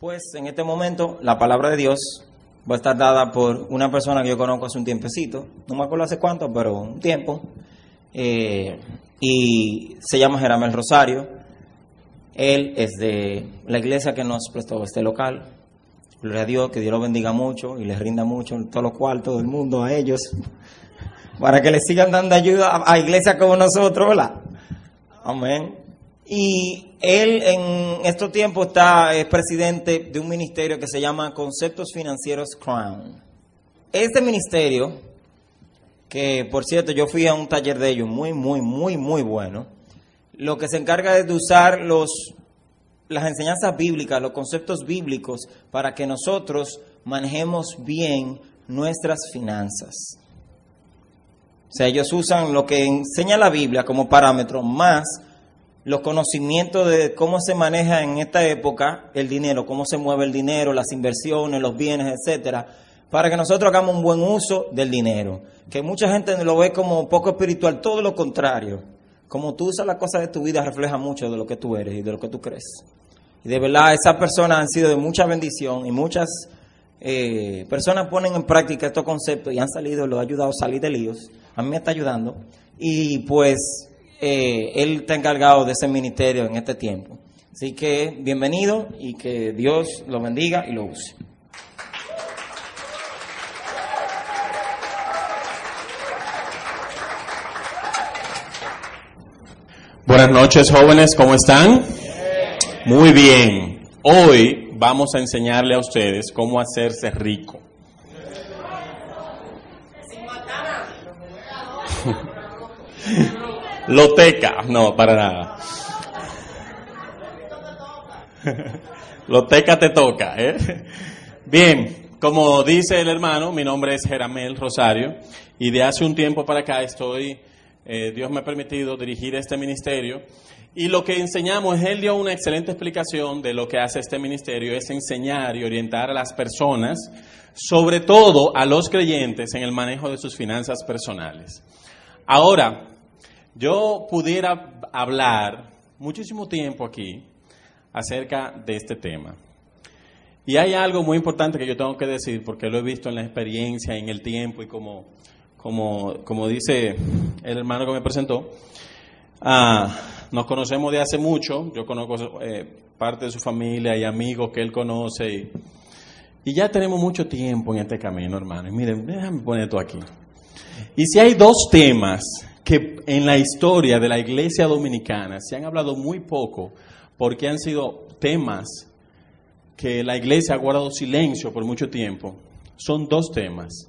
Pues en este momento la palabra de Dios va a estar dada por una persona que yo conozco hace un tiempecito, no me acuerdo hace cuánto, pero un tiempo, eh, y se llama Jeramel Rosario. Él es de la iglesia que nos prestó este local. Gloria a Dios, que Dios lo bendiga mucho y les rinda mucho en todos los cuartos del mundo a ellos, para que les sigan dando ayuda a, a iglesias como nosotros, ¿verdad? Amén. Y él en estos tiempos está, es presidente de un ministerio que se llama Conceptos Financieros Crown. Este ministerio, que por cierto yo fui a un taller de ellos muy, muy, muy, muy bueno, lo que se encarga es de usar los, las enseñanzas bíblicas, los conceptos bíblicos, para que nosotros manejemos bien nuestras finanzas. O sea, ellos usan lo que enseña la Biblia como parámetro más los conocimientos de cómo se maneja en esta época el dinero, cómo se mueve el dinero, las inversiones, los bienes, etcétera, para que nosotros hagamos un buen uso del dinero. Que mucha gente lo ve como poco espiritual, todo lo contrario. Como tú usas las cosas de tu vida refleja mucho de lo que tú eres y de lo que tú crees. Y de verdad, esas personas han sido de mucha bendición y muchas eh, personas ponen en práctica estos conceptos y han salido, lo ha ayudado a salir de líos. A mí me está ayudando. Y pues eh, él está encargado de ese ministerio en este tiempo. Así que bienvenido y que Dios lo bendiga y lo use. Buenas noches jóvenes, ¿cómo están? Muy bien. Hoy vamos a enseñarle a ustedes cómo hacerse rico. Loteca, no, para nada. Loteca te toca, ¿eh? Bien, como dice el hermano, mi nombre es Jeramel Rosario y de hace un tiempo para acá estoy, eh, Dios me ha permitido dirigir este ministerio y lo que enseñamos, él dio una excelente explicación de lo que hace este ministerio, es enseñar y orientar a las personas, sobre todo a los creyentes, en el manejo de sus finanzas personales. Ahora, yo pudiera hablar muchísimo tiempo aquí acerca de este tema. Y hay algo muy importante que yo tengo que decir porque lo he visto en la experiencia, en el tiempo y como, como, como dice el hermano que me presentó, ah, nos conocemos de hace mucho, yo conozco eh, parte de su familia y amigos que él conoce y, y ya tenemos mucho tiempo en este camino, hermano. Y miren, déjame poner esto aquí. Y si hay dos temas que en la historia de la iglesia dominicana se han hablado muy poco porque han sido temas que la iglesia ha guardado silencio por mucho tiempo, son dos temas.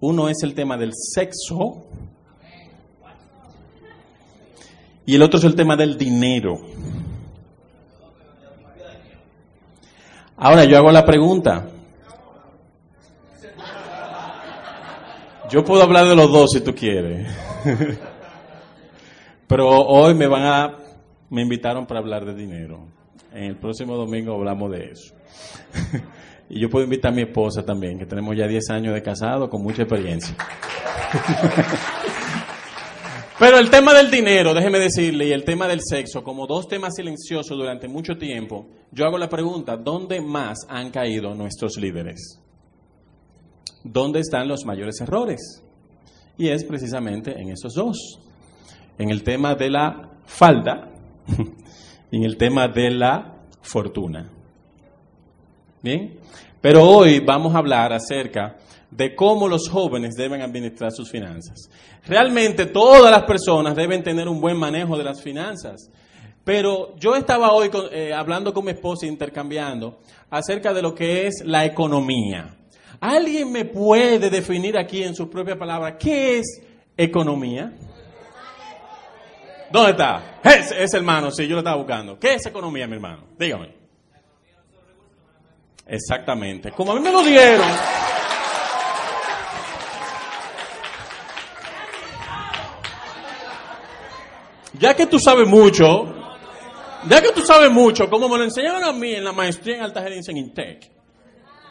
Uno es el tema del sexo y el otro es el tema del dinero. Ahora yo hago la pregunta. Yo puedo hablar de los dos si tú quieres. Pero hoy me van a, me invitaron para hablar de dinero. En el próximo domingo hablamos de eso. y yo puedo invitar a mi esposa también, que tenemos ya 10 años de casado con mucha experiencia. Pero el tema del dinero, déjeme decirle, y el tema del sexo, como dos temas silenciosos durante mucho tiempo, yo hago la pregunta, ¿dónde más han caído nuestros líderes? ¿Dónde están los mayores errores? Y es precisamente en esos dos. En el tema de la falda y en el tema de la fortuna. Bien, pero hoy vamos a hablar acerca de cómo los jóvenes deben administrar sus finanzas. Realmente todas las personas deben tener un buen manejo de las finanzas. Pero yo estaba hoy eh, hablando con mi esposa, intercambiando, acerca de lo que es la economía. ¿Alguien me puede definir aquí en su propia palabra qué es economía? ¿Dónde está? Es, hermano, sí, yo lo estaba buscando. ¿Qué es economía, mi hermano? Dígame. Exactamente. Como a mí me lo dieron. Ya que tú sabes mucho, ya que tú sabes mucho, como me lo enseñaron a mí en la maestría en alta gerencia en Intec,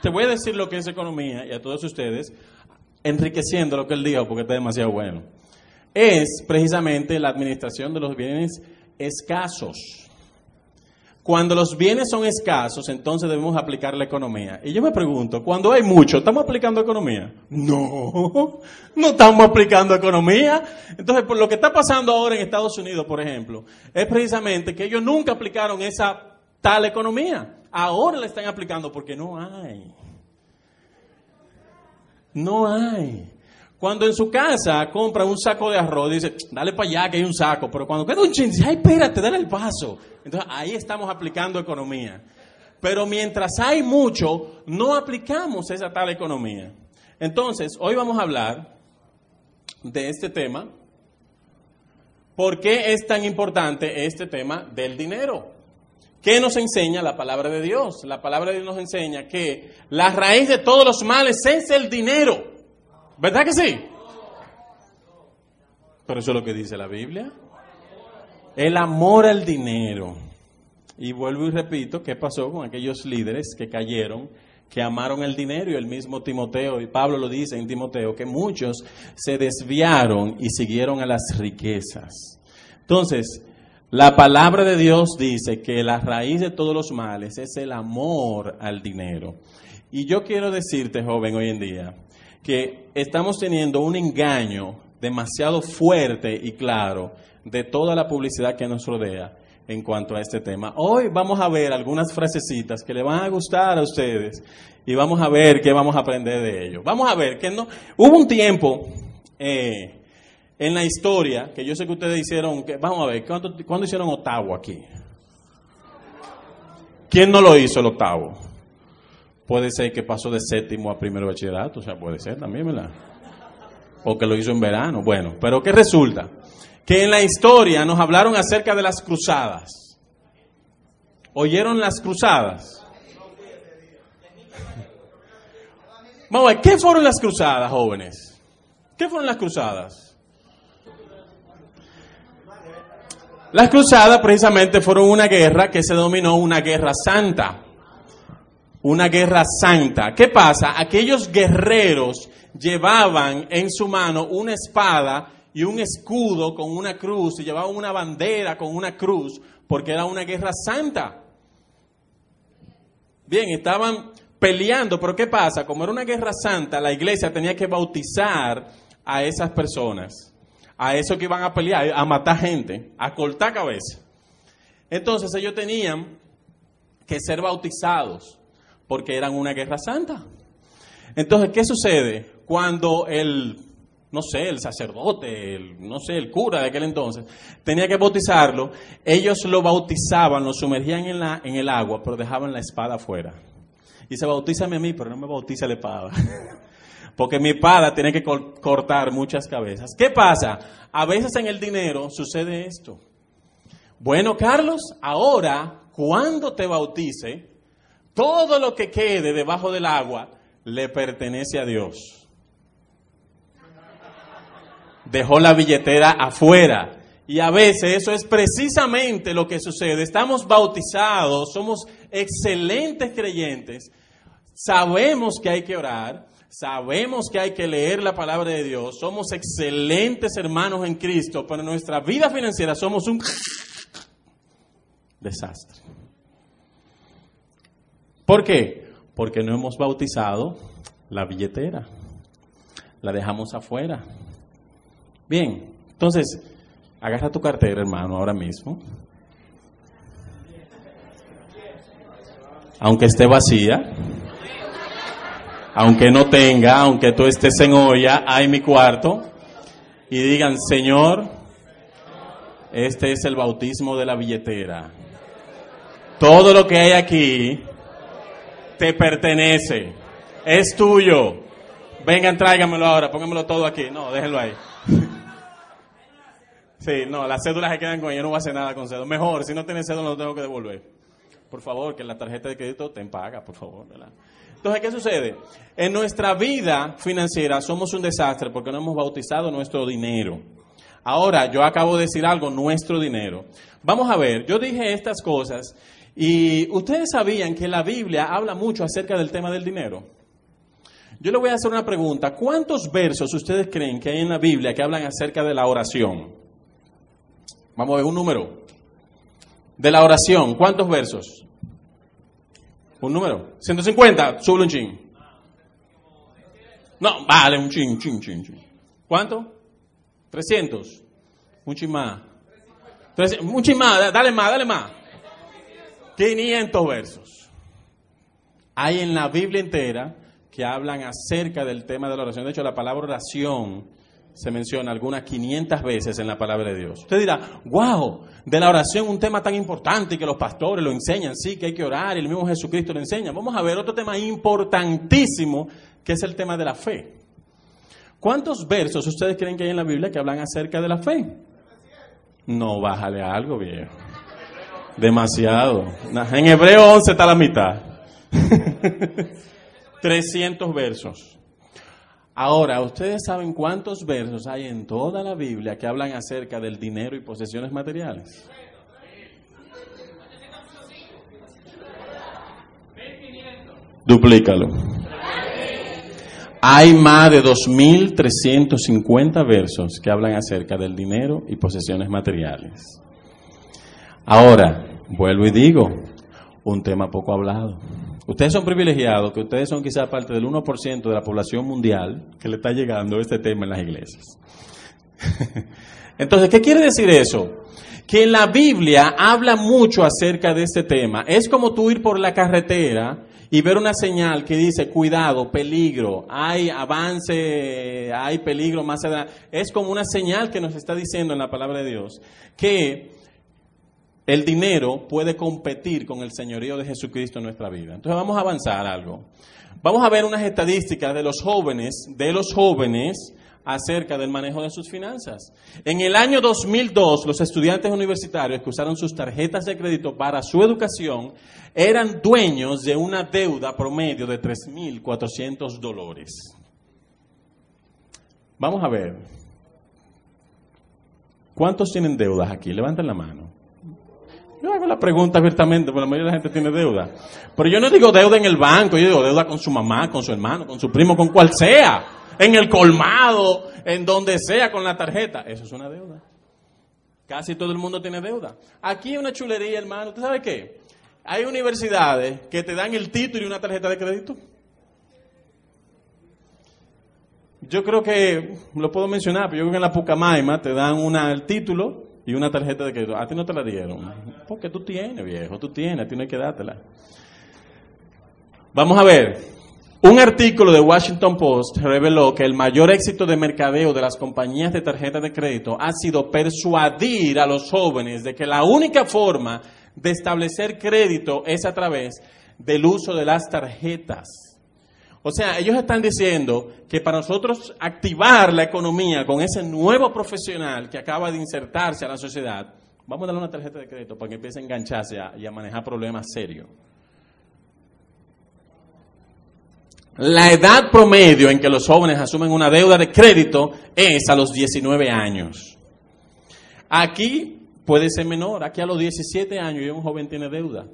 te voy a decir lo que es economía y a todos ustedes, enriqueciendo lo que él dijo porque está demasiado bueno. Es precisamente la administración de los bienes escasos. cuando los bienes son escasos, entonces debemos aplicar la economía. Y yo me pregunto, cuando hay mucho, ¿estamos aplicando economía? No, no estamos aplicando economía. Entonces, por lo que está pasando ahora en Estados Unidos, por ejemplo, es precisamente que ellos nunca aplicaron esa tal economía. Ahora la están aplicando porque no hay. No hay. Cuando en su casa compra un saco de arroz, dice, dale para allá que hay un saco. Pero cuando queda un chin, dice, ay, espérate, dale el paso. Entonces ahí estamos aplicando economía. Pero mientras hay mucho, no aplicamos esa tal economía. Entonces, hoy vamos a hablar de este tema. ¿Por qué es tan importante este tema del dinero? ¿Qué nos enseña la palabra de Dios? La palabra de Dios nos enseña que la raíz de todos los males es el dinero. ¿Verdad que sí? Pero eso es lo que dice la Biblia. El amor al dinero. Y vuelvo y repito, ¿qué pasó con aquellos líderes que cayeron, que amaron el dinero? Y el mismo Timoteo, y Pablo lo dice en Timoteo, que muchos se desviaron y siguieron a las riquezas. Entonces, la palabra de Dios dice que la raíz de todos los males es el amor al dinero. Y yo quiero decirte, joven, hoy en día, que estamos teniendo un engaño demasiado fuerte y claro de toda la publicidad que nos rodea en cuanto a este tema. Hoy vamos a ver algunas frasecitas que le van a gustar a ustedes y vamos a ver qué vamos a aprender de ello. Vamos a ver que no hubo un tiempo eh, en la historia que yo sé que ustedes hicieron, que, vamos a ver, ¿cuándo, hicieron octavo aquí? ¿Quién no lo hizo el octavo? Puede ser que pasó de séptimo a primero bachillerato, o sea, puede ser también, ¿verdad? O que lo hizo en verano. Bueno, pero ¿qué resulta? Que en la historia nos hablaron acerca de las cruzadas. ¿Oyeron las cruzadas? Vamos a ver, ¿qué fueron las cruzadas, jóvenes? ¿Qué fueron las cruzadas? Las cruzadas precisamente fueron una guerra que se denominó una guerra santa una guerra santa. ¿Qué pasa? Aquellos guerreros llevaban en su mano una espada y un escudo con una cruz y llevaban una bandera con una cruz porque era una guerra santa. Bien, estaban peleando, pero ¿qué pasa? Como era una guerra santa, la iglesia tenía que bautizar a esas personas, a esos que iban a pelear, a matar gente, a cortar cabeza. Entonces ellos tenían que ser bautizados porque eran una guerra santa. Entonces, ¿qué sucede? Cuando el, no sé, el sacerdote, el, no sé, el cura de aquel entonces, tenía que bautizarlo, ellos lo bautizaban, lo sumergían en, la, en el agua, pero dejaban la espada afuera. Y se bautízame a mí, pero no me bautiza la espada. Porque mi espada tiene que cortar muchas cabezas. ¿Qué pasa? A veces en el dinero sucede esto. Bueno, Carlos, ahora, cuando te bautice, todo lo que quede debajo del agua le pertenece a Dios. Dejó la billetera afuera. Y a veces eso es precisamente lo que sucede. Estamos bautizados, somos excelentes creyentes, sabemos que hay que orar, sabemos que hay que leer la palabra de Dios, somos excelentes hermanos en Cristo, pero en nuestra vida financiera somos un desastre. ¿Por qué? Porque no hemos bautizado la billetera. La dejamos afuera. Bien, entonces, agarra tu cartera, hermano, ahora mismo. Aunque esté vacía, aunque no tenga, aunque tú estés en olla, hay mi cuarto, y digan, Señor, este es el bautismo de la billetera. Todo lo que hay aquí te pertenece, es tuyo. Vengan, tráigamelo ahora, póngamelo todo aquí. No, déjenlo ahí. Sí, no, las cédulas se quedan con ella, no voy a hacer nada con cédula. Mejor, si no tienes cédula, lo tengo que devolver. Por favor, que la tarjeta de crédito te paga, por favor. Entonces, ¿qué sucede? En nuestra vida financiera somos un desastre porque no hemos bautizado nuestro dinero. Ahora, yo acabo de decir algo, nuestro dinero. Vamos a ver, yo dije estas cosas y ustedes sabían que la Biblia habla mucho acerca del tema del dinero. Yo le voy a hacer una pregunta. ¿Cuántos versos ustedes creen que hay en la Biblia que hablan acerca de la oración? Vamos a ver un número. de la oración, ¿cuántos versos? Un número. 150, sube un chin. No, vale, un chin, chin, chin, chin. ¿Cuánto? 300. Un más. Un más, dale más, dale más. 500 versos. Hay en la Biblia entera que hablan acerca del tema de la oración. De hecho, la palabra oración se menciona algunas 500 veces en la palabra de Dios. Usted dirá, wow, de la oración un tema tan importante que los pastores lo enseñan, sí, que hay que orar y el mismo Jesucristo lo enseña. Vamos a ver otro tema importantísimo que es el tema de la fe. ¿Cuántos versos ustedes creen que hay en la Biblia que hablan acerca de la fe? No, bájale algo, viejo. Demasiado. En Hebreo 11 está la mitad. 300 versos. Ahora, ¿ustedes saben cuántos versos hay en toda la Biblia que hablan acerca del dinero y posesiones materiales? Duplícalo. Hay más de 2.350 versos que hablan acerca del dinero y posesiones materiales. Ahora, vuelvo y digo, un tema poco hablado. Ustedes son privilegiados, que ustedes son quizás parte del 1% de la población mundial que le está llegando este tema en las iglesias. Entonces, ¿qué quiere decir eso? Que la Biblia habla mucho acerca de este tema. Es como tú ir por la carretera y ver una señal que dice, cuidado, peligro, hay avance, hay peligro más allá. Es como una señal que nos está diciendo en la palabra de Dios que el dinero puede competir con el señorío de Jesucristo en nuestra vida. Entonces vamos a avanzar algo. Vamos a ver unas estadísticas de los jóvenes, de los jóvenes acerca del manejo de sus finanzas. En el año 2002, los estudiantes universitarios que usaron sus tarjetas de crédito para su educación eran dueños de una deuda promedio de 3.400 dólares. Vamos a ver. ¿Cuántos tienen deudas aquí? Levanten la mano. Yo hago la pregunta abiertamente, porque la mayoría de la gente tiene deuda. Pero yo no digo deuda en el banco, yo digo deuda con su mamá, con su hermano, con su primo, con cual sea. En el colmado, en donde sea, con la tarjeta. Eso es una deuda. Casi todo el mundo tiene deuda. Aquí hay una chulería, hermano. ¿Usted sabe qué? Hay universidades que te dan el título y una tarjeta de crédito. Yo creo que, lo puedo mencionar, pero yo creo que en la Pucamaima te dan una, el título y una tarjeta de crédito. A ti no te la dieron. Porque tú tienes, viejo, tú tienes, a ti no hay que dártela. Vamos a ver. Un artículo de Washington Post reveló que el mayor éxito de mercadeo de las compañías de tarjetas de crédito ha sido persuadir a los jóvenes de que la única forma de establecer crédito es a través del uso de las tarjetas. O sea, ellos están diciendo que para nosotros activar la economía con ese nuevo profesional que acaba de insertarse a la sociedad, vamos a darle una tarjeta de crédito para que empiece a engancharse y a manejar problemas serios. La edad promedio en que los jóvenes asumen una deuda de crédito es a los 19 años. Aquí puede ser menor, aquí a los 17 años ya un joven tiene deuda.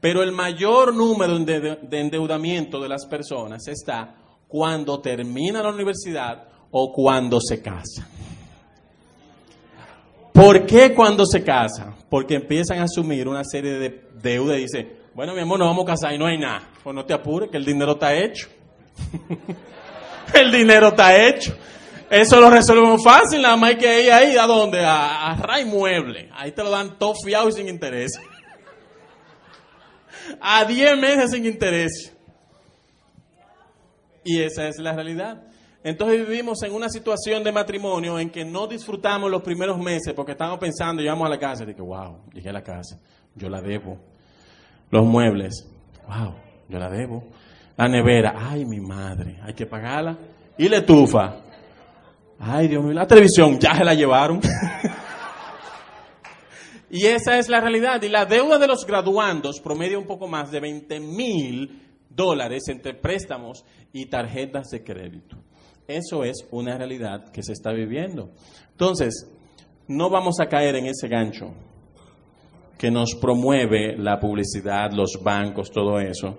Pero el mayor número de, endeudamiento de las personas está cuando termina la universidad o cuando se casa. ¿Por qué cuando se casa? Porque empiezan a asumir una serie de deudas y dicen, bueno, mi amor, nos vamos a casar y no hay nada. Pues no te apures, que el dinero está hecho. el dinero está hecho. Eso lo resolvemos fácil, nada más hay que ir ahí, ¿a dónde? A, a Ray Mueble. Ahí te lo dan todo fiado y sin interés a 10 meses sin interés. Y esa es la realidad. Entonces vivimos en una situación de matrimonio en que no disfrutamos los primeros meses porque estamos pensando, llegamos a la casa y que wow, llegué a la casa, yo la debo. Los muebles, wow, yo la debo. La nevera, ay mi madre, hay que pagarla. Y la estufa, ay Dios mío, la televisión, ya se la llevaron. Y esa es la realidad. Y la deuda de los graduandos promedia un poco más de 20 mil dólares entre préstamos y tarjetas de crédito. Eso es una realidad que se está viviendo. Entonces, no vamos a caer en ese gancho que nos promueve la publicidad, los bancos, todo eso.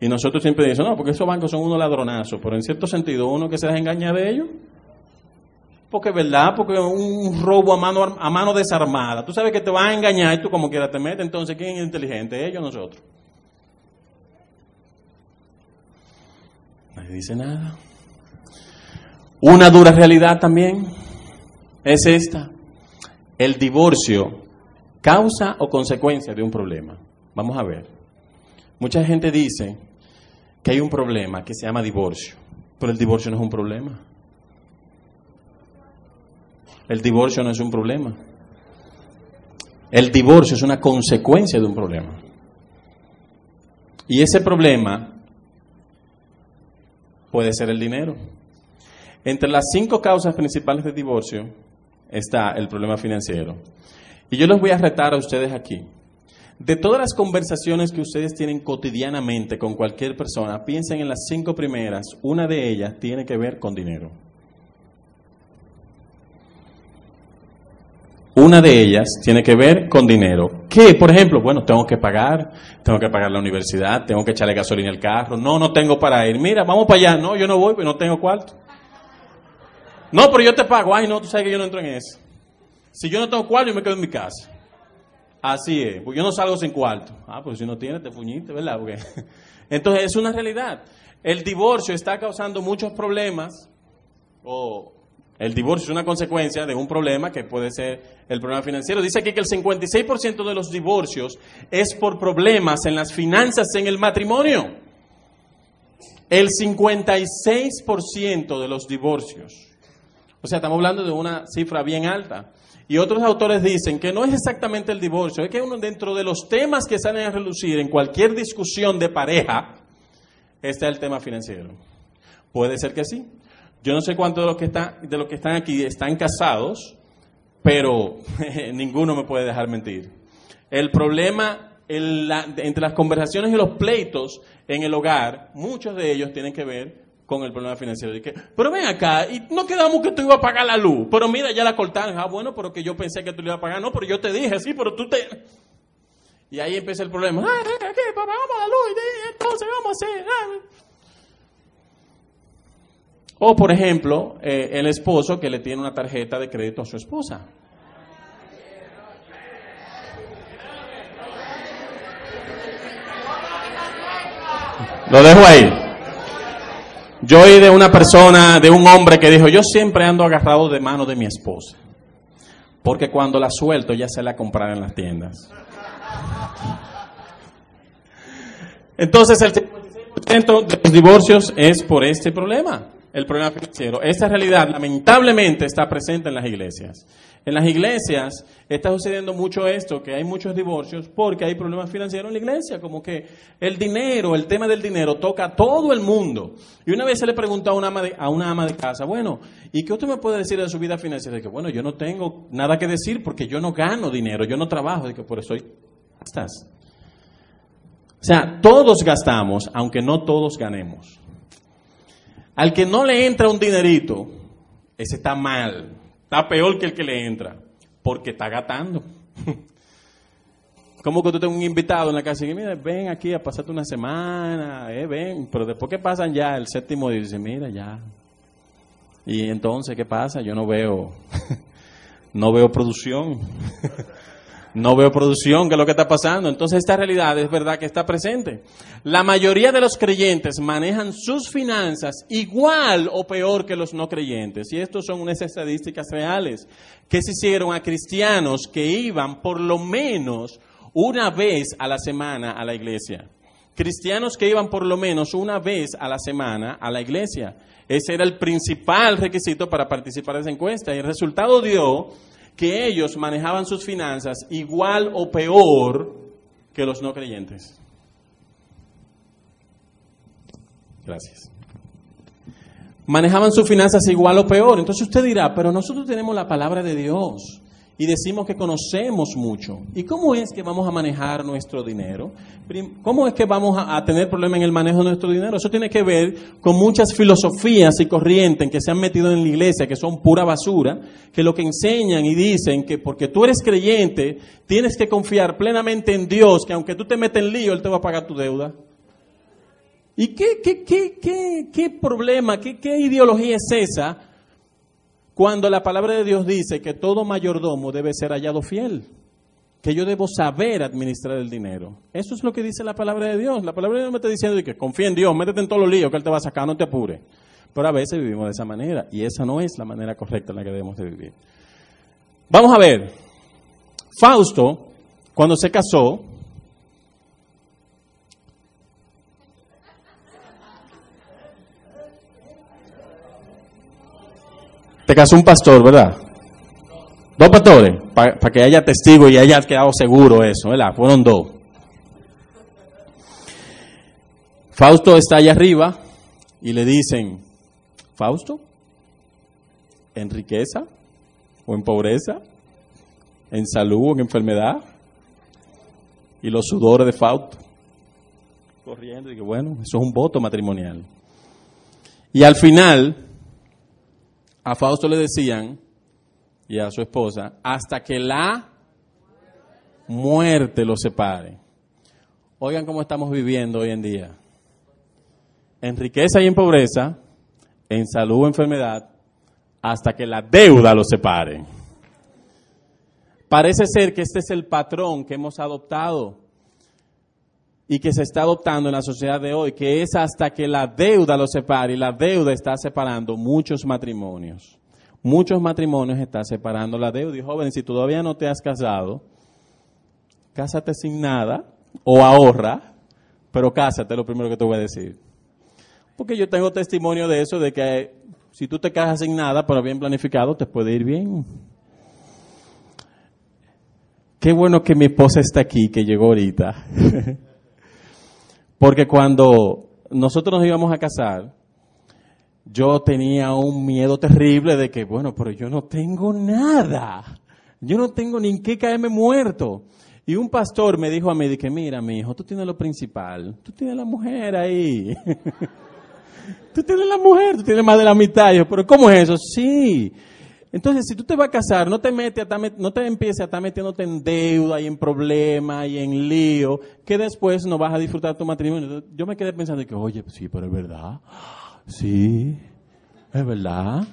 Y nosotros siempre decimos, no, porque esos bancos son unos ladronazos, pero en cierto sentido, uno que se deja engañar de ellos. Porque es verdad, porque un robo a mano, a mano desarmada. Tú sabes que te van a engañar y tú como quieras te metes. Entonces, ¿quién es inteligente? ¿Ellos o nosotros? Nadie dice nada. Una dura realidad también es esta. El divorcio, causa o consecuencia de un problema. Vamos a ver. Mucha gente dice que hay un problema que se llama divorcio, pero el divorcio no es un problema. El divorcio no es un problema. El divorcio es una consecuencia de un problema. Y ese problema puede ser el dinero. Entre las cinco causas principales de divorcio está el problema financiero. Y yo les voy a retar a ustedes aquí. De todas las conversaciones que ustedes tienen cotidianamente con cualquier persona, piensen en las cinco primeras. Una de ellas tiene que ver con dinero. Una de ellas tiene que ver con dinero. ¿Qué? Por ejemplo, bueno, tengo que pagar, tengo que pagar la universidad, tengo que echarle gasolina al carro. No, no tengo para ir. Mira, vamos para allá. No, yo no voy, porque no tengo cuarto. No, pero yo te pago. Ay, no, tú sabes que yo no entro en eso. Si yo no tengo cuarto, yo me quedo en mi casa. Así es, porque yo no salgo sin cuarto. Ah, pues si no tienes, te fuñiste, ¿verdad? Entonces, es una realidad. El divorcio está causando muchos problemas, o el divorcio es una consecuencia de un problema que puede ser el problema financiero. Dice aquí que el 56% de los divorcios es por problemas en las finanzas en el matrimonio. El 56% de los divorcios. O sea, estamos hablando de una cifra bien alta. Y otros autores dicen que no es exactamente el divorcio, es que uno dentro de los temas que salen a relucir en cualquier discusión de pareja está el tema financiero. Puede ser que sí. Yo no sé cuántos de los que están, de los que están aquí están casados, pero ninguno me puede dejar mentir. El problema entre las conversaciones y los pleitos en el hogar, muchos de ellos tienen que ver con el problema financiero. que, pero ven acá, y no quedamos que tú ibas a pagar la luz, pero mira, ya la cortaron. Ah, bueno, pero que yo pensé que tú le ibas a pagar. No, pero yo te dije, sí, pero tú te... Y ahí empieza el problema. Ah, ¿qué? Pagamos la luz, entonces vamos a hacer... Ah". O, por ejemplo, eh, el esposo que le tiene una tarjeta de crédito a su esposa. Lo dejo ahí. Yo oí de una persona, de un hombre que dijo, yo siempre ando agarrado de mano de mi esposa, porque cuando la suelto ya se la comprar en las tiendas. Entonces el 56% de los divorcios es por este problema el problema financiero. Esta realidad lamentablemente está presente en las iglesias. En las iglesias está sucediendo mucho esto, que hay muchos divorcios porque hay problemas financieros en la iglesia, como que el dinero, el tema del dinero toca a todo el mundo. Y una vez se le preguntó a una ama de, a una ama de casa, bueno, ¿y qué usted me puede decir de su vida financiera? que bueno, yo no tengo nada que decir porque yo no gano dinero, yo no trabajo, que por eso estás. O sea, todos gastamos, aunque no todos ganemos. Al que no le entra un dinerito, ese está mal, está peor que el que le entra, porque está gastando. Como que tú tengas un invitado en la casa y mira, ven aquí a pasarte una semana, eh, ven, pero después que pasan ya el séptimo dice, mira, ya. Y entonces, ¿qué pasa? Yo no veo, no veo producción. no veo producción, ¿qué es lo que está pasando? Entonces esta realidad es verdad que está presente. La mayoría de los creyentes manejan sus finanzas igual o peor que los no creyentes. Y estos son unas estadísticas reales que se hicieron a cristianos que iban por lo menos una vez a la semana a la iglesia. Cristianos que iban por lo menos una vez a la semana a la iglesia. Ese era el principal requisito para participar en esa encuesta. Y el resultado dio que ellos manejaban sus finanzas igual o peor que los no creyentes. Gracias. Manejaban sus finanzas igual o peor. Entonces usted dirá, pero nosotros tenemos la palabra de Dios y decimos que conocemos mucho. ¿Y cómo es que vamos a manejar nuestro dinero? ¿Cómo es que vamos a, tener problemas en el manejo de nuestro dinero? Eso tiene que ver con muchas filosofías y corrientes que se han metido en la iglesia, que son pura basura, que lo que enseñan y dicen que porque tú eres creyente, tienes que confiar plenamente en Dios, que aunque tú te metes en lío, Él te va a pagar tu deuda. ¿Y qué, qué, qué, qué, qué problema, qué, qué ideología es esa? Cuando la palabra de Dios dice que todo mayordomo debe ser hallado fiel, que yo debo saber administrar el dinero. Eso es lo que dice la palabra de Dios. La palabra de Dios me está diciendo que confía en Dios, métete en todos los líos que Él te va a sacar, no te apures. Pero a veces vivimos de esa manera y esa no es la manera correcta en la que debemos de vivir. Vamos a ver. Fausto, cuando se casó, te casó un pastor, ¿verdad? Dos pastores, para que haya testigo y haya quedado seguro eso, ¿verdad? Fueron dos. Fausto está allá arriba y le dicen, Fausto, ¿en riqueza o en pobreza? ¿En salud o en enfermedad? Y los sudores de Fausto. Corriendo y que bueno, eso es un voto matrimonial. Y al final, a Fausto le decían, y a su esposa, hasta que la muerte los separe. Oigan cómo estamos viviendo hoy en día. En riqueza y en pobreza, en salud o enfermedad, hasta que la deuda los separe. Parece ser que este es el patrón que hemos adoptado y que se está adoptando en la sociedad de hoy, que es hasta que la deuda los separe y la deuda está separando muchos matrimonios. Muchos matrimonios están separando la deuda. Y joven, si todavía no te has casado, cásate sin nada o ahorra, pero cásate, lo primero que te voy a decir. Porque yo tengo testimonio de eso, de que si tú te casas sin nada, pero bien planificado, te puede ir bien. Qué bueno que mi esposa está aquí, que llegó ahorita. Porque cuando nosotros nos íbamos a casar, yo tenía un miedo terrible de que, bueno, pero yo no tengo nada. Yo no tengo ni en qué caerme muerto. Y un pastor me dijo a mí, que mira, mi hijo, tú tienes lo principal. Tú tienes la mujer ahí. tú tienes la mujer, tú tienes más de la mitad. yo, pero ¿cómo es eso? Sí. Entonces, si tú te vas a casar, no te metes, no te empieces a estar metiéndote en deuda y en problemas y en lío, que después no vas a disfrutar tu matrimonio. Yo me quedé pensando que, oye, sí, pero es verdad. Sí, es verdad.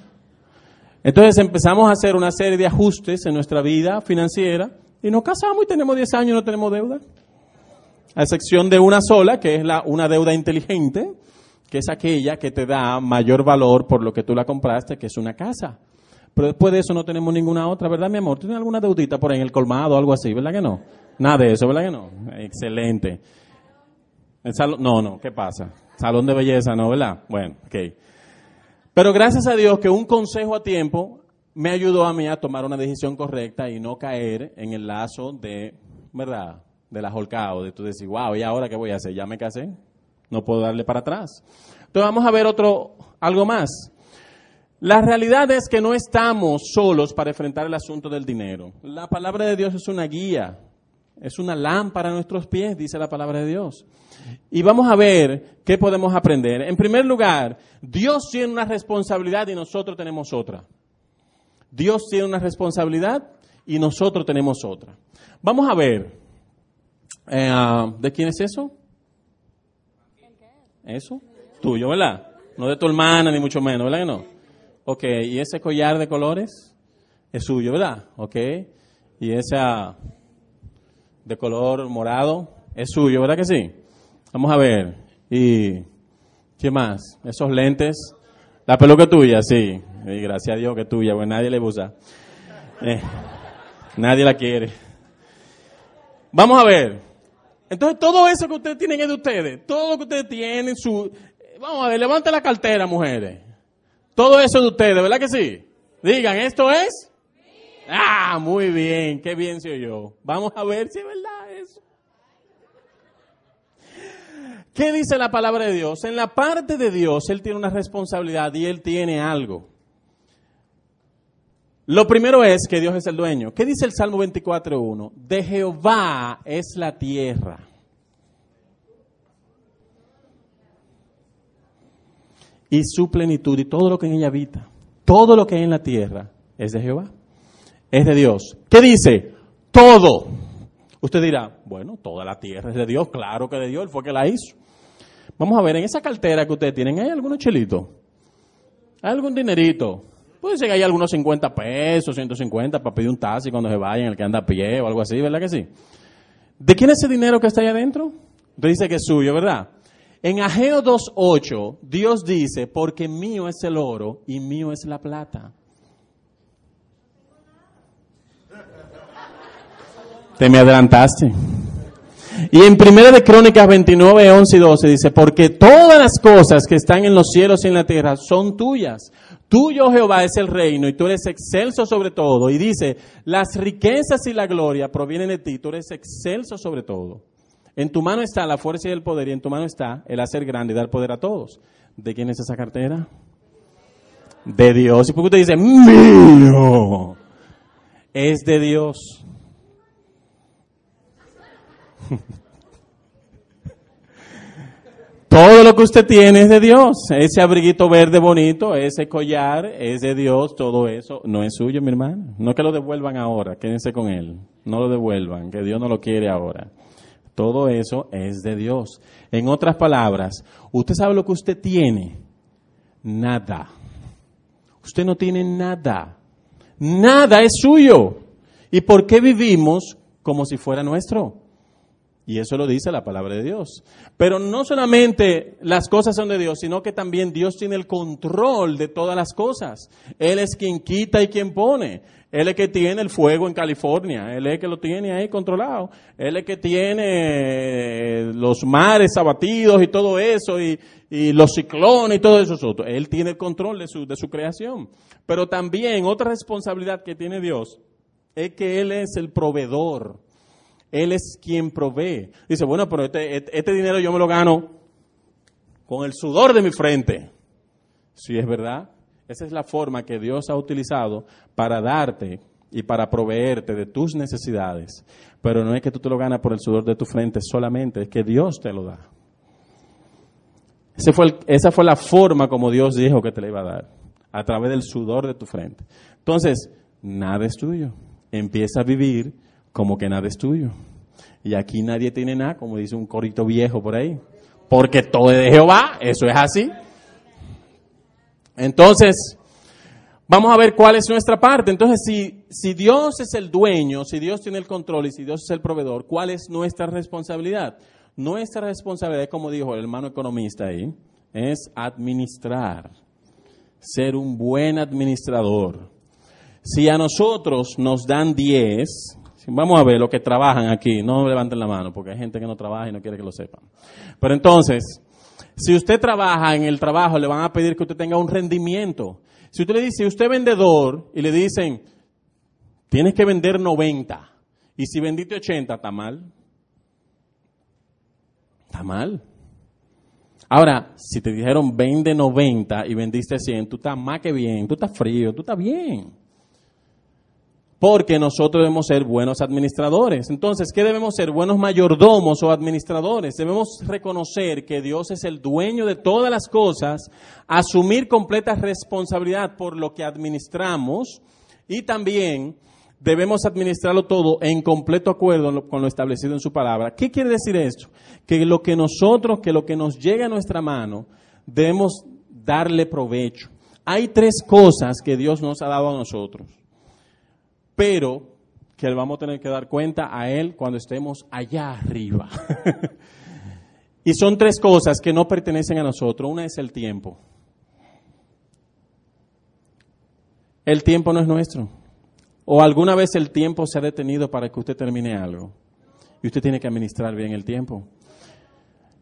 Entonces empezamos a hacer una serie de ajustes en nuestra vida financiera y nos casamos y tenemos 10 años y no tenemos deuda. A excepción de una sola, que es la, una deuda inteligente, que es aquella que te da mayor valor por lo que tú la compraste, que es una casa. Pero después de eso no tenemos ninguna otra, ¿verdad, mi amor? ¿Tienes alguna deudita por en el colmado o algo así, verdad que no? Nada de eso, ¿verdad que no? Excelente. no, no, ¿qué pasa? Salón de belleza, ¿no? ¿Verdad? Bueno, ok. Pero gracias a Dios que un consejo a tiempo me ayudó a mí a tomar una decisión correcta y no caer en el lazo de, ¿verdad? De la holcao, de tú decir, wow, ¿y ahora qué voy a hacer? Ya me casé, no puedo darle para atrás. Entonces vamos a ver otro, algo más. La realidad es que no estamos solos para enfrentar el asunto del dinero. La palabra de Dios es una guía, es una lámpara a nuestros pies, dice la palabra de Dios. Y vamos a ver qué podemos aprender. En primer lugar, Dios tiene una responsabilidad y nosotros tenemos otra. Dios tiene una responsabilidad y nosotros tenemos otra. Vamos a ver. Eh, ah, ¿De quién es eso? ¿Eso? Tuyo, ¿verdad? No de tu hermana, ni mucho menos, ¿verdad que no? Ok, ¿y ese collar de colores? Es suyo, ¿verdad? Ok. ¿Y esa de color morado? Es suyo, ¿verdad que sí? Vamos a ver. ¿Y qué más? Esos lentes. La peluca tuya, sí. Gracias a Dios que es tuya, pues nadie le usa. Eh, nadie la quiere. Vamos a ver. Entonces, todo eso que ustedes tienen es de ustedes. Todo lo que ustedes tienen, su... Vamos a ver, levante la cartera, mujeres. Todo eso es de ustedes, ¿verdad que sí? Digan, ¿esto es? Ah, muy bien, qué bien soy yo. Vamos a ver si es verdad eso. ¿Qué dice la palabra de Dios? En la parte de Dios, Él tiene una responsabilidad y Él tiene algo. Lo primero es que Dios es el dueño. ¿Qué dice el Salmo 24.1? De Jehová es la tierra. Y su plenitud y todo lo que en ella habita. Todo lo que hay en la tierra es de Jehová. Es de Dios. ¿Qué dice? Todo. Usted dirá, bueno, toda la tierra es de Dios. Claro que de Dios, Él fue que la hizo. Vamos a ver, en esa cartera que ustedes tienen, ¿hay algunos chelitos? ¿Hay algún dinerito? Puede ser que hay algunos 50 pesos, 150 para pedir un taxi cuando se vayan, el que anda a pie o algo así, ¿verdad que sí? ¿De quién es ese dinero que está ahí adentro? Dice que es suyo, ¿verdad? En Ageo 2.8, Dios dice, porque mío es el oro y mío es la plata. Te me adelantaste. Y en Primera de Crónicas 29, 11 y 12 dice, porque todas las cosas que están en los cielos y en la tierra son tuyas. Tuyo, Jehová, es el reino y tú eres excelso sobre todo. Y dice, las riquezas y la gloria provienen de ti, tú eres excelso sobre todo. En tu mano está la fuerza y el poder y en tu mano está el hacer grande y dar poder a todos. ¿De quién es esa cartera? De Dios. ¿Y por qué usted dice, mío? Es de Dios. Todo lo que usted tiene es de Dios. Ese abriguito verde bonito, ese collar es de Dios, todo eso no es suyo, mi hermano. No que lo devuelvan ahora, quédense con él. No lo devuelvan, que Dios no lo quiere ahora. Todo eso es de Dios. En otras palabras, usted sabe lo que usted tiene. Nada. Usted no tiene nada. Nada es suyo. ¿Y por qué vivimos como si fuera nuestro? Y eso lo dice la palabra de Dios. Pero no solamente las cosas son de Dios, sino que también Dios tiene el control de todas las cosas. Él es quien quita y quien pone. Él es que tiene el fuego en California. Él es que lo tiene ahí controlado. Él es que tiene eh, los mares abatidos y todo eso, y, los ciclones y todo eso. Él tiene el control de su creación. Pero también otra responsabilidad que tiene Dios es que Él es el proveedor. Él es quien provee. Dice, bueno, pero este, este, dinero yo me lo gano con el sudor de mi frente. Si es verdad, esa es la forma que Dios ha utilizado para darte y para proveerte de tus necesidades. Pero no es que tú te lo ganas por el sudor de tu frente solamente, es que Dios te lo da. fue esa fue la forma como Dios dijo que te la iba a dar, a través del sudor de tu frente. Entonces, nada es tuyo. Empieza a vivir como que nada es tuyo. Y aquí nadie tiene nada, como dice un corito viejo por ahí. Porque todo es de Jehová, eso es así. Entonces, vamos a ver cuál es nuestra parte. Entonces, si, si Dios es el dueño, si Dios tiene el control y si Dios es el proveedor, ¿cuál es nuestra responsabilidad? Nuestra responsabilidad, como dijo el hermano economista ahí, es administrar, ser un buen administrador. Si a nosotros nos dan 10, Vamos a ver los que trabajan aquí. No levanten la mano porque hay gente que no trabaja y no quiere que lo sepan. Pero entonces, si usted trabaja en el trabajo, le van a pedir que usted tenga un rendimiento. Si usted le dice, usted es vendedor y le dicen, tienes que vender 90. Y si vendiste 80, está mal. Está mal. Ahora, si te dijeron vende 90 y vendiste 100, tú estás más que bien, tú estás frío, tú estás bien porque nosotros debemos ser buenos administradores. Entonces, ¿qué debemos ser? Buenos mayordomos o administradores. Debemos reconocer que Dios es el dueño de todas las cosas, asumir completa responsabilidad por lo que administramos y también debemos administrarlo todo en completo acuerdo con lo establecido en su palabra. ¿Qué quiere decir esto? Que lo que nosotros, que lo que nos llega a nuestra mano, debemos darle provecho. Hay tres cosas que Dios nos ha dado a nosotros pero que vamos a tener que dar cuenta a Él cuando estemos allá arriba. y son tres cosas que no pertenecen a nosotros. Una es el tiempo. El tiempo no es nuestro. O alguna vez el tiempo se ha detenido para que usted termine algo. Y usted tiene que administrar bien el tiempo.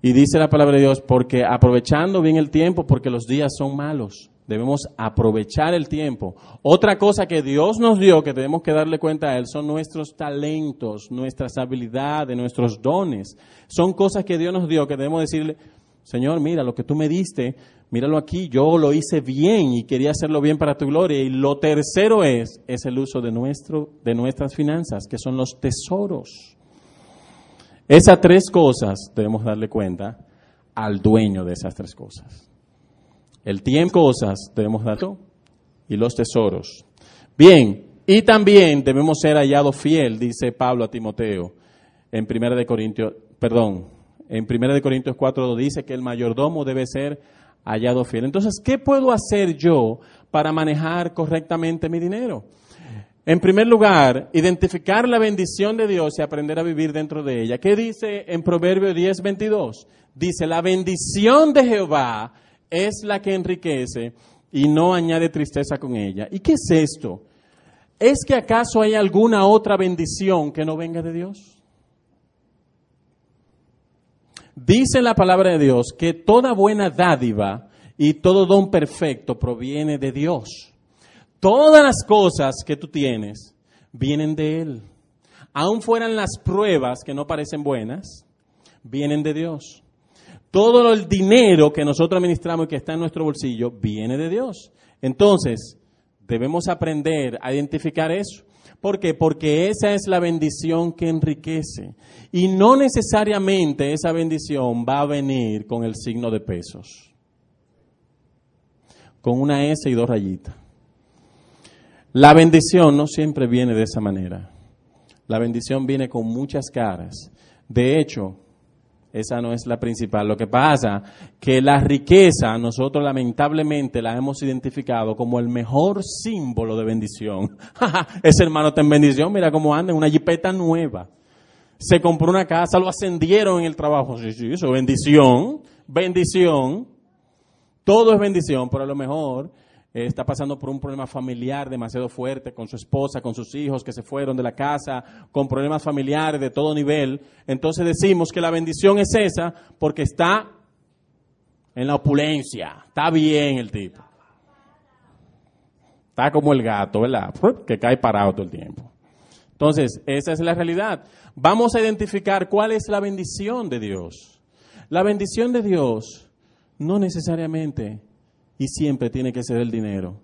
Y dice la palabra de Dios, porque aprovechando bien el tiempo, porque los días son malos. Debemos aprovechar el tiempo. Otra cosa que Dios nos dio, que tenemos que darle cuenta a Él, son nuestros talentos, nuestras habilidades, nuestros dones. Son cosas que Dios nos dio que debemos decirle, Señor, mira, lo que tú me diste, míralo aquí, yo lo hice bien y quería hacerlo bien para tu gloria. Y lo tercero es, es el uso de, nuestro, de nuestras finanzas, que son los tesoros. Esas tres cosas debemos darle cuenta al dueño de esas tres cosas. El tiempo, cosas debemos dar y los tesoros. Bien, y también debemos ser hallados fiel, dice Pablo a Timoteo en Primera de Corintios, perdón, en Primera de Corintios 4 dice que el mayordomo debe ser hallado fiel. Entonces, ¿qué puedo hacer yo para manejar correctamente mi dinero? En primer lugar, identificar la bendición de Dios y aprender a vivir dentro de ella. ¿Qué dice en Proverbio 10, 22? Dice, la bendición de Jehová es la que enriquece y no añade tristeza con ella. ¿Y qué es esto? ¿Es que acaso hay alguna otra bendición que no venga de Dios? Dice la palabra de Dios que toda buena dádiva y todo don perfecto proviene de Dios. Todas las cosas que tú tienes vienen de Él. Aun fueran las pruebas que no parecen buenas, vienen de Dios. Todo el dinero que nosotros administramos y que está en nuestro bolsillo viene de Dios. Entonces, debemos aprender a identificar eso. ¿Por qué? Porque esa es la bendición que enriquece. Y no necesariamente esa bendición va a venir con el signo de pesos. Con una S y dos rayitas. La bendición no siempre viene de esa manera. La bendición viene con muchas caras. De hecho, esa no es la principal. Lo que pasa que la riqueza nosotros lamentablemente la hemos identificado como el mejor símbolo de bendición. Ese hermano está en bendición, mira cómo anda, en una jipeta nueva. Se compró una casa, lo ascendieron en el trabajo. Sí, sí, eso, bendición, bendición. Todo es bendición, pero a lo mejor está pasando por un problema familiar demasiado fuerte con su esposa, con sus hijos que se fueron de la casa, con problemas familiares de todo nivel, entonces decimos que la bendición es esa porque está en la opulencia, está bien el tipo. Está como el gato, ¿verdad? Que cae parado todo el tiempo. Entonces, esa es la realidad. Vamos a identificar cuál es la bendición de Dios. La bendición de Dios no necesariamente y siempre tiene que ser el dinero.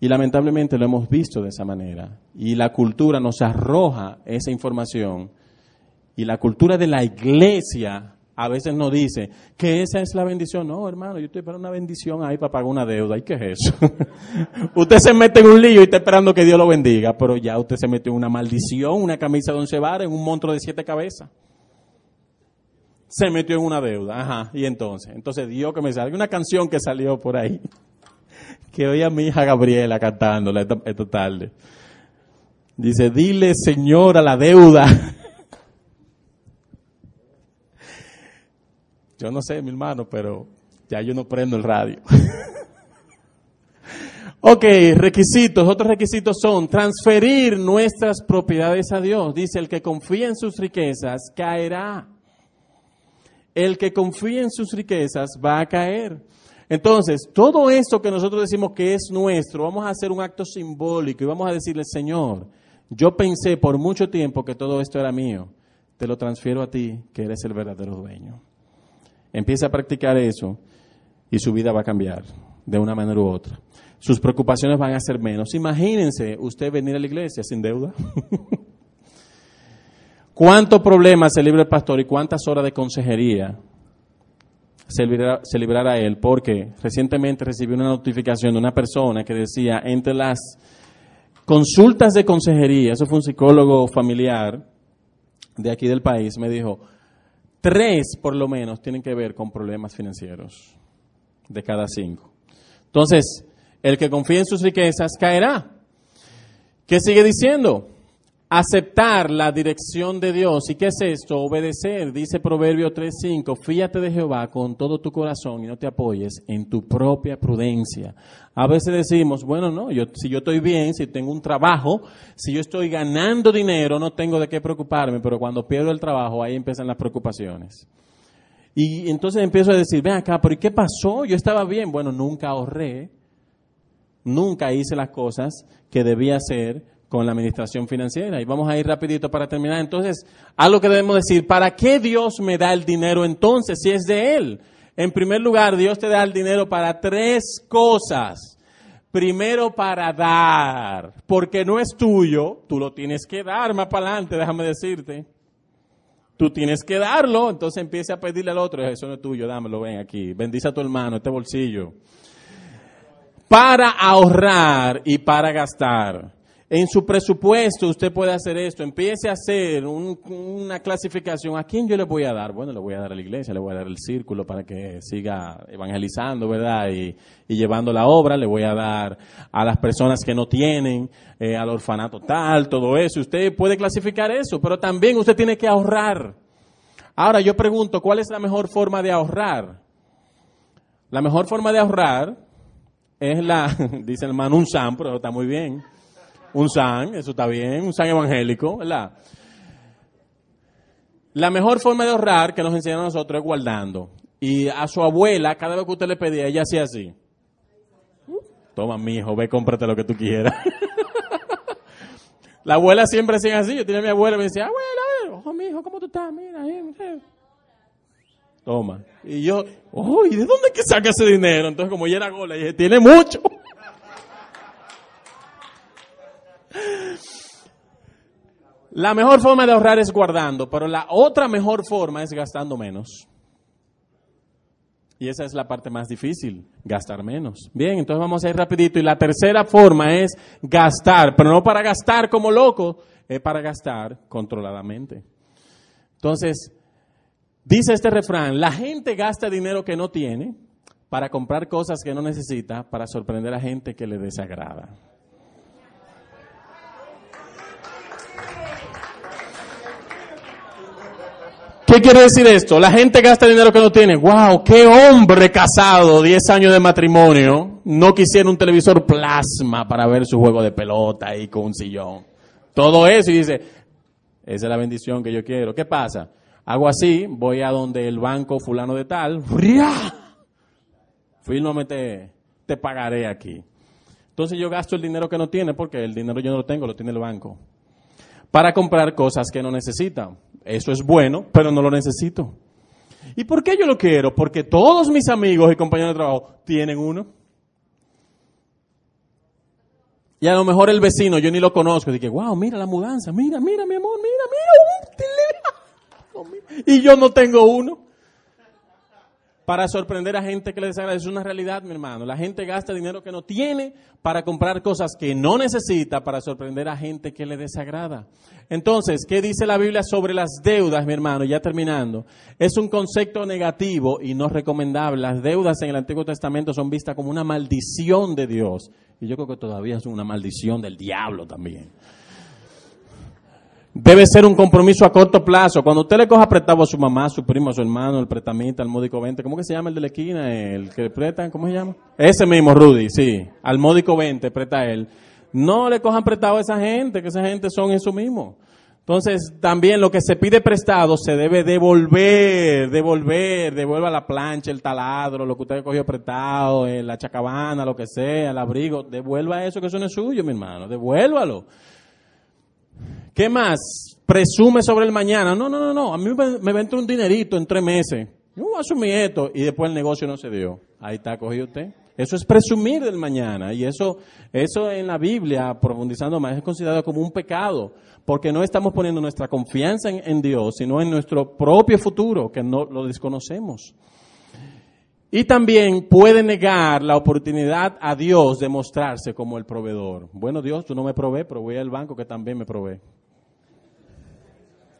Y lamentablemente lo hemos visto de esa manera. Y la cultura nos arroja esa información. Y la cultura de la iglesia a veces nos dice que esa es la bendición. No, hermano, yo estoy esperando una bendición ahí para pagar una deuda. ¿Y qué es eso? usted se mete en un lío y está esperando que Dios lo bendiga, pero ya usted se metió en una maldición, una camisa de once varas, en un monstruo de siete cabezas se metió en una deuda. Ajá, y entonces, entonces Dios que me salga una canción que salió por ahí, que oí a mi hija Gabriela cantándola esta, tarde. Dice, dile Señor a la deuda. Yo no sé, mi hermano, pero ya yo no prendo el radio. ok, requisitos. Otros requisitos son transferir nuestras propiedades a Dios. Dice, el que confía en sus riquezas caerá el que confía en sus riquezas va a caer. Entonces, todo esto que nosotros decimos que es nuestro, vamos a hacer un acto simbólico y vamos a decirle, Señor, yo pensé por mucho tiempo que todo esto era mío, te lo transfiero a ti, que eres el verdadero dueño. Empieza a practicar eso y su vida va a cambiar de una manera u otra. Sus preocupaciones van a ser menos. Imagínense usted venir a la iglesia sin deuda. ¿Cuántos problemas se libra el pastor y cuántas horas de consejería se librará, a él? Porque recientemente recibí una notificación de una persona que decía, entre las consultas de consejería, eso fue un psicólogo familiar de aquí del país, me dijo, tres por lo menos tienen que ver con problemas financieros de cada cinco. Entonces, el que confía en sus riquezas caerá. ¿Qué sigue diciendo? Aceptar la dirección de Dios. ¿Y qué es esto? Obedecer. Dice Proverbio 3.5, fíjate de Jehová con todo tu corazón y no te apoyes en tu propia prudencia. A veces decimos, bueno, no, yo, si yo estoy bien, si tengo un trabajo, si yo estoy ganando dinero, no tengo de qué preocuparme, pero cuando pierdo el trabajo, ahí empiezan las preocupaciones. Y entonces empiezo a decir, ven acá, pero ¿y qué pasó? Yo estaba bien. Bueno, nunca ahorré, nunca hice las cosas que debía hacer con la administración financiera. Y vamos a ir rapidito para terminar. Entonces, algo que debemos decir, ¿para qué Dios me da el dinero entonces si es de Él? En primer lugar, Dios te da el dinero para tres cosas. Primero para dar, porque no es tuyo, tú lo tienes que dar más para adelante, déjame decirte. Tú tienes que darlo, entonces empieza a pedirle al otro, eso no es tuyo, dámelo, ven aquí, bendice a tu hermano, este bolsillo. Para ahorrar y para gastar. En su presupuesto usted puede hacer esto, empiece a hacer una clasificación. ¿A quién yo le voy a dar? Bueno, le voy a dar a la iglesia, le voy a dar el círculo para que siga evangelizando, ¿verdad? Y, llevando la obra, le voy a dar a las personas que no tienen, eh, al orfanato tal, todo eso. Usted puede clasificar eso, pero también usted tiene que ahorrar. Ahora yo pregunto, ¿cuál es la mejor forma de ahorrar? La mejor forma de ahorrar es la, dice el hermano, un SAM, pero está muy bien un san, eso está bien, un san evangélico, ¿verdad? La mejor forma de ahorrar que nos enseñan a nosotros es guardando. Y a su abuela, cada vez que usted le pedía, ella hacía así. Toma, mi hijo, ve, cómprate lo que tú quieras. la abuela siempre hacía así. Yo tenía a mi abuela y me decía, abuela, ojo, mi hijo, ¿cómo tú estás? Mira, Toma. Y yo, uy, ¿de dónde es que saca ese dinero? Entonces, como ella era gola, dije, tiene mucho. La mejor forma de ahorrar es guardando, pero la otra mejor forma es gastando menos. Y esa es la parte más difícil, gastar menos. Bien, entonces vamos a ir rapidito. Y la tercera forma es gastar, pero no para gastar como loco, es para gastar controladamente. Entonces, dice este refrán, la gente gasta dinero que no tiene para comprar cosas que no necesita para sorprender a gente que le desagrada. ¿Qué quiere decir esto? La gente gasta dinero que no tiene. ¡Wow! ¡Qué hombre casado! 10 años de matrimonio. No quisiera un televisor plasma para ver su juego de pelota ahí con un sillón. Todo eso y dice, esa es la bendición que yo quiero. ¿Qué pasa? Hago así, voy a donde el banco fulano de tal. Fírmame, te, te pagaré aquí. Entonces yo gasto el dinero que no tiene porque el dinero yo no lo tengo, lo tiene el banco. Para comprar cosas que no necesitan. Eso es bueno, pero no lo necesito. ¿Y por qué yo lo quiero? Porque todos mis amigos y compañeros de trabajo tienen uno. Y a lo mejor el vecino, yo ni lo conozco, dije, wow, mira la mudanza, mira, mira, mi amor, mira, mira, Y yo no tengo uno para sorprender a gente que le desagrada. Es una realidad, mi hermano. La gente gasta dinero que no tiene para comprar cosas que no necesita para sorprender a gente que le desagrada. Entonces, ¿qué dice la Biblia sobre las deudas, mi hermano? Ya terminando. Es un concepto negativo y no recomendable. Las deudas en el Antiguo Testamento son vistas como una maldición de Dios. Y yo creo que todavía es una maldición del diablo también. Debe ser un compromiso a corto plazo. Cuando usted le coja prestado a su mamá, su primo, a su hermano, el pretamita, el módico 20, ¿cómo que se llama el de la esquina? El que presta, ¿cómo se llama? Ese mismo, Rudy, sí. Al módico 20 presta él. No le cojan prestado a esa gente, que esa gente son eso mismo. Entonces, también lo que se pide prestado se debe devolver, devolver, devuelva la plancha, el taladro, lo que usted cogió prestado, eh, la chacabana, lo que sea, el abrigo, devuelva eso que eso es suyo, mi hermano, devuélvalo. ¿Qué más? Presume sobre el mañana. No, no, no, no. A mí me, me un dinerito en tres meses. Yo asumí esto y después el negocio no se dio. Ahí está cogido usted. Eso es presumir del mañana y eso, eso en la Biblia, profundizando más, es considerado como un pecado, porque no estamos poniendo nuestra confianza en, en Dios, sino en nuestro propio futuro, que no lo desconocemos. Y también puede negar la oportunidad a Dios de mostrarse como el proveedor. Bueno, Dios, tú no me provee, pero voy al banco que también me provee.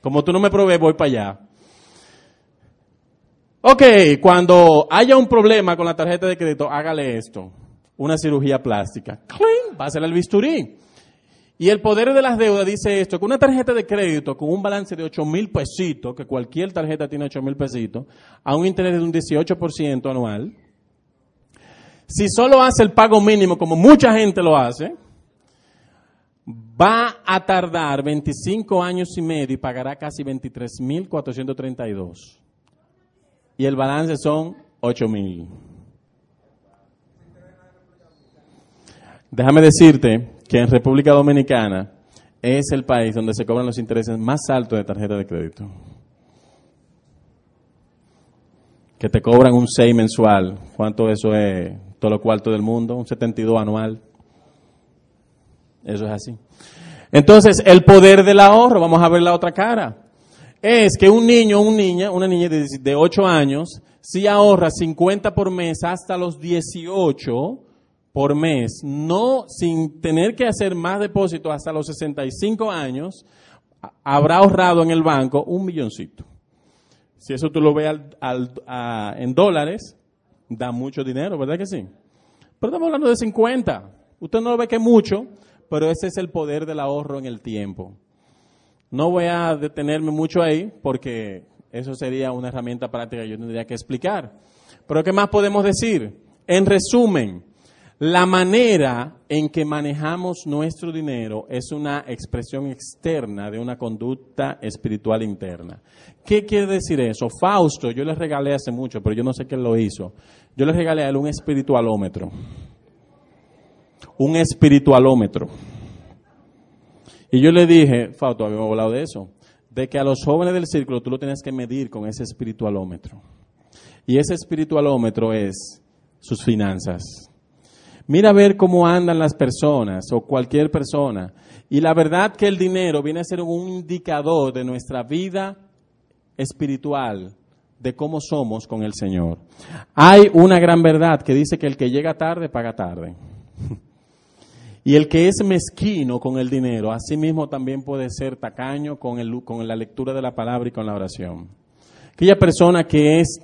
Como tú no me provees, voy para allá. Ok, cuando haya un problema con la tarjeta de crédito, hágale esto. Una cirugía plástica. ¡Cling! Pásale al bisturí. Y el poder de las deudas dice esto, que una tarjeta de crédito con un balance de 8 mil pesitos, que cualquier tarjeta tiene 8 mil pesitos, a un interés de un 18% anual, si solo hace el pago mínimo como mucha gente lo hace, va a tardar 25 años y medio y pagará casi 23.432. Y el balance son 8.000. Déjame decirte que en República Dominicana es el país donde se cobran los intereses más altos de tarjeta de crédito. Que te cobran un 6 mensual. ¿Cuánto eso es? Todo lo cuarto del mundo, un 72 anual. Eso es así. Entonces, el poder del ahorro, vamos a ver la otra cara, es que un niño una niña, una niña de, de 8 años, si ahorra 50 por mes hasta los 18, por mes, no sin tener que hacer más depósitos hasta los 65 años, habrá ahorrado en el banco un milloncito. Si eso tú lo ves en dólares, da mucho dinero, ¿verdad que sí? Pero estamos hablando de 50. Usted no lo ve que mucho, pero ese es el poder del ahorro en el tiempo. No voy a detenerme mucho ahí porque eso sería una herramienta práctica que yo tendría que explicar. Pero ¿qué más podemos decir? En resumen, la manera en que manejamos nuestro dinero es una expresión externa de una conducta espiritual interna. ¿Qué quiere decir eso? Fausto, yo le regalé hace mucho, pero yo no sé quién lo hizo. Yo le regalé a él un espiritualómetro. Un espiritualómetro. Y yo le dije, Fausto, habíamos hablado de eso, de que a los jóvenes del círculo tú lo tienes que medir con ese espiritualómetro. Y ese espiritualómetro es sus finanzas Mira a ver cómo andan las personas o cualquier persona. Y la verdad que el dinero viene a ser un indicador de nuestra vida espiritual, de cómo somos con el Señor. Hay una gran verdad que dice que el que llega tarde paga tarde. Y el que es mezquino con el dinero, asimismo también puede ser tacaño con, el, con la lectura de la palabra y con la oración. Aquella persona que es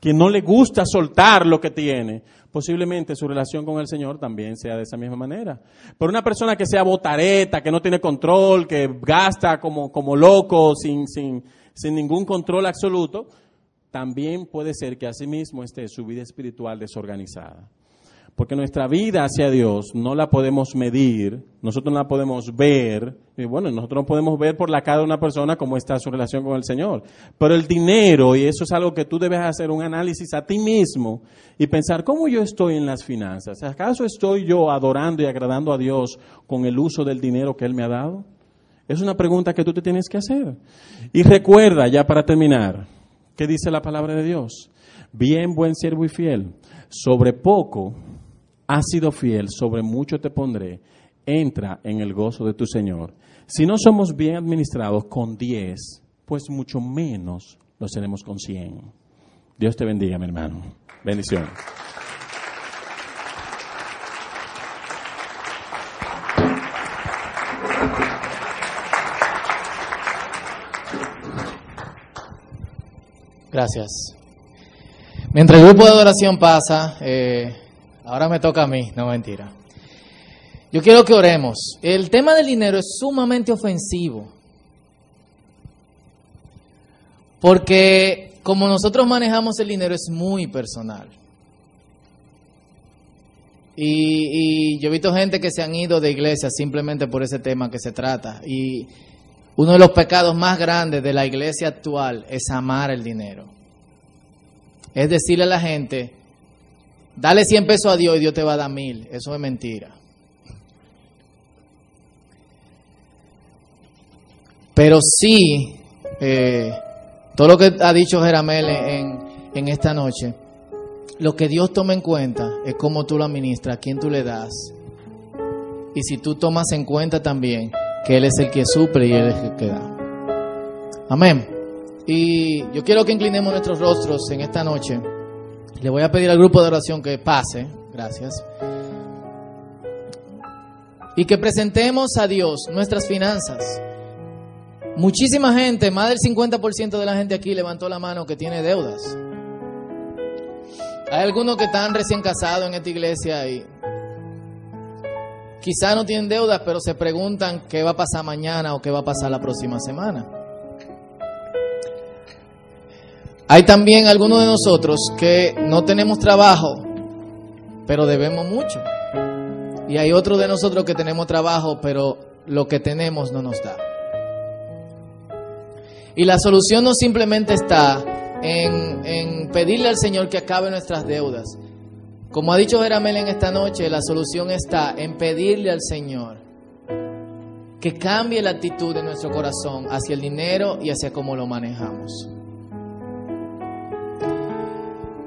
que no le gusta soltar lo que tiene, posiblemente su relación con el Señor también sea de esa misma manera. Pero una persona que sea botareta, que no tiene control, que gasta como, como loco, sin, sin, sin ningún control absoluto, también puede ser que asimismo esté su vida espiritual desorganizada. Porque nuestra vida hacia Dios no la podemos medir, nosotros no la podemos ver, y bueno, nosotros no podemos ver por la cara de una persona cómo está su relación con el Señor. Pero el dinero, y eso es algo que tú debes hacer un análisis a ti mismo y pensar, ¿cómo yo estoy en las finanzas? ¿Acaso estoy yo adorando y agradando a Dios con el uso del dinero que Él me ha dado? Es una pregunta que tú te tienes que hacer. Y recuerda, ya para terminar, ¿qué dice la palabra de Dios? Bien, buen siervo y fiel, sobre poco has sido fiel, sobre mucho te pondré, entra en el gozo de tu Señor. Si no somos bien administrados con diez, pues mucho menos lo seremos con cien. Dios te bendiga, mi hermano. Bendición. Gracias. Mientras el grupo de adoración pasa, eh, Ahora me toca a mí, no mentira. Yo quiero que oremos. El tema del dinero es sumamente ofensivo. Porque como nosotros manejamos el dinero es muy personal. Y, yo he visto gente que se han ido de iglesia simplemente por ese tema que se trata. Y uno de los pecados más grandes de la iglesia actual es amar el dinero. Es decirle a la gente, Dale 100 pesos a Dios y Dios te va a dar mil. Eso es mentira. Pero sí, eh, todo lo que ha dicho Jeramel en, en esta noche, lo que Dios toma en cuenta es cómo tú lo administras, a quién tú le das. Y si tú tomas en cuenta también que Él es el que suple y Él es el que da. Amén. Y yo quiero que inclinemos nuestros rostros en esta noche. Le voy a pedir al grupo de oración que pase. Gracias. Y que presentemos a Dios nuestras finanzas. Muchísima gente, más del 50% de la gente aquí levantó la mano que tiene deudas. Hay algunos que están recién casados en esta iglesia y quizá no tienen deudas, pero se preguntan qué va a pasar mañana o qué va a pasar la próxima semana. Hay también algunos de nosotros que no tenemos trabajo, pero debemos mucho. Y hay otros de nosotros que tenemos trabajo, pero lo que tenemos no nos da. Y la solución no simplemente está en, pedirle al Señor que acabe nuestras deudas. Como ha dicho Jeramel en esta noche, la solución está en pedirle al Señor que cambie la actitud de nuestro corazón hacia el dinero y hacia cómo lo manejamos.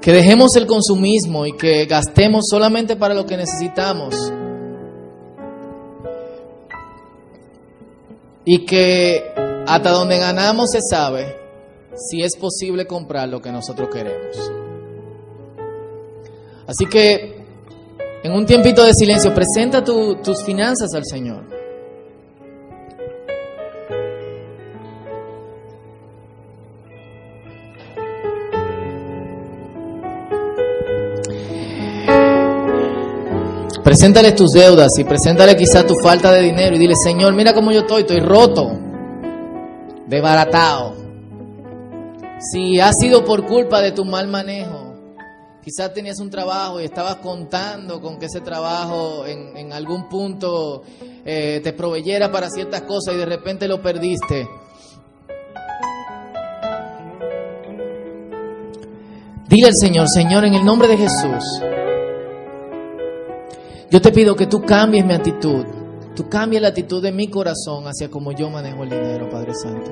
Que dejemos el consumismo y que gastemos solamente para lo que necesitamos. Y que hasta donde ganamos se sabe si es posible comprar lo que nosotros queremos. Así que en un tiempito de silencio, presenta tu- tus finanzas al Señor. Preséntale tus deudas y preséntale quizá tu falta de dinero y dile, Señor, mira cómo yo estoy, estoy roto, desbaratado. Si ha sido por culpa de tu mal manejo, quizás tenías un trabajo y estabas contando con que ese trabajo en, algún punto eh, te proveyera para ciertas cosas y de repente lo perdiste. Dile al Señor, Señor, en el nombre de Jesús, yo te pido que tú cambies mi actitud, tú cambies la actitud de mi corazón hacia como yo manejo el dinero, Padre Santo.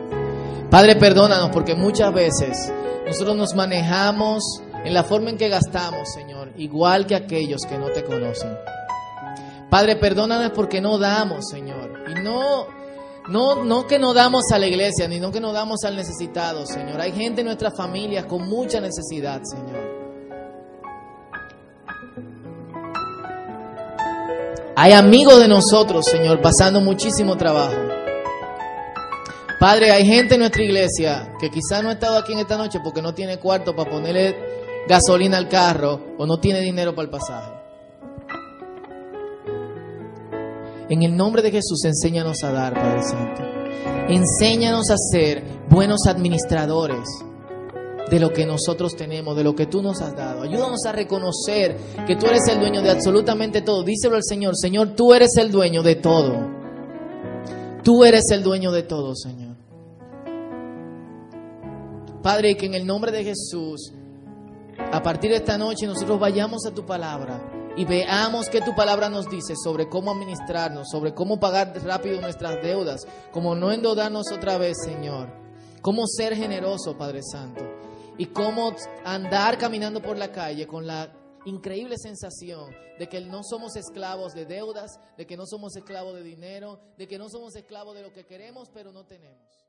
Padre, perdónanos porque muchas veces nosotros nos manejamos en la forma en que gastamos, Señor, igual que aquellos que no te conocen. Padre, perdónanos porque no damos, Señor. Y no, no, no que no damos a la iglesia, ni no que no damos al necesitado, Señor. Hay gente en nuestras familias con mucha necesidad, Señor. Hay amigos de nosotros, Señor, pasando muchísimo trabajo. Padre, hay gente en nuestra iglesia que quizás no ha estado aquí en esta noche porque no tiene cuarto para ponerle gasolina al carro o no tiene dinero para el pasaje. En el nombre de Jesús, enséñanos a dar, Padre Santo. Enséñanos a ser buenos administradores de lo que nosotros tenemos, de lo que tú nos has dado. Ayúdanos a reconocer que tú eres el dueño de absolutamente todo. Díselo al Señor, Señor, tú eres el dueño de todo. Tú eres el dueño de todo, Señor. Padre, que en el nombre de Jesús, a partir de esta noche nosotros vayamos a tu palabra y veamos qué tu palabra nos dice sobre cómo administrarnos, sobre cómo pagar rápido nuestras deudas, cómo no endeudarnos otra vez, Señor. Cómo ser generoso, Padre Santo. Y cómo andar caminando por la calle con la increíble sensación de que no somos esclavos de deudas, de que no somos esclavos de dinero, de que no somos esclavos de lo que queremos pero no tenemos.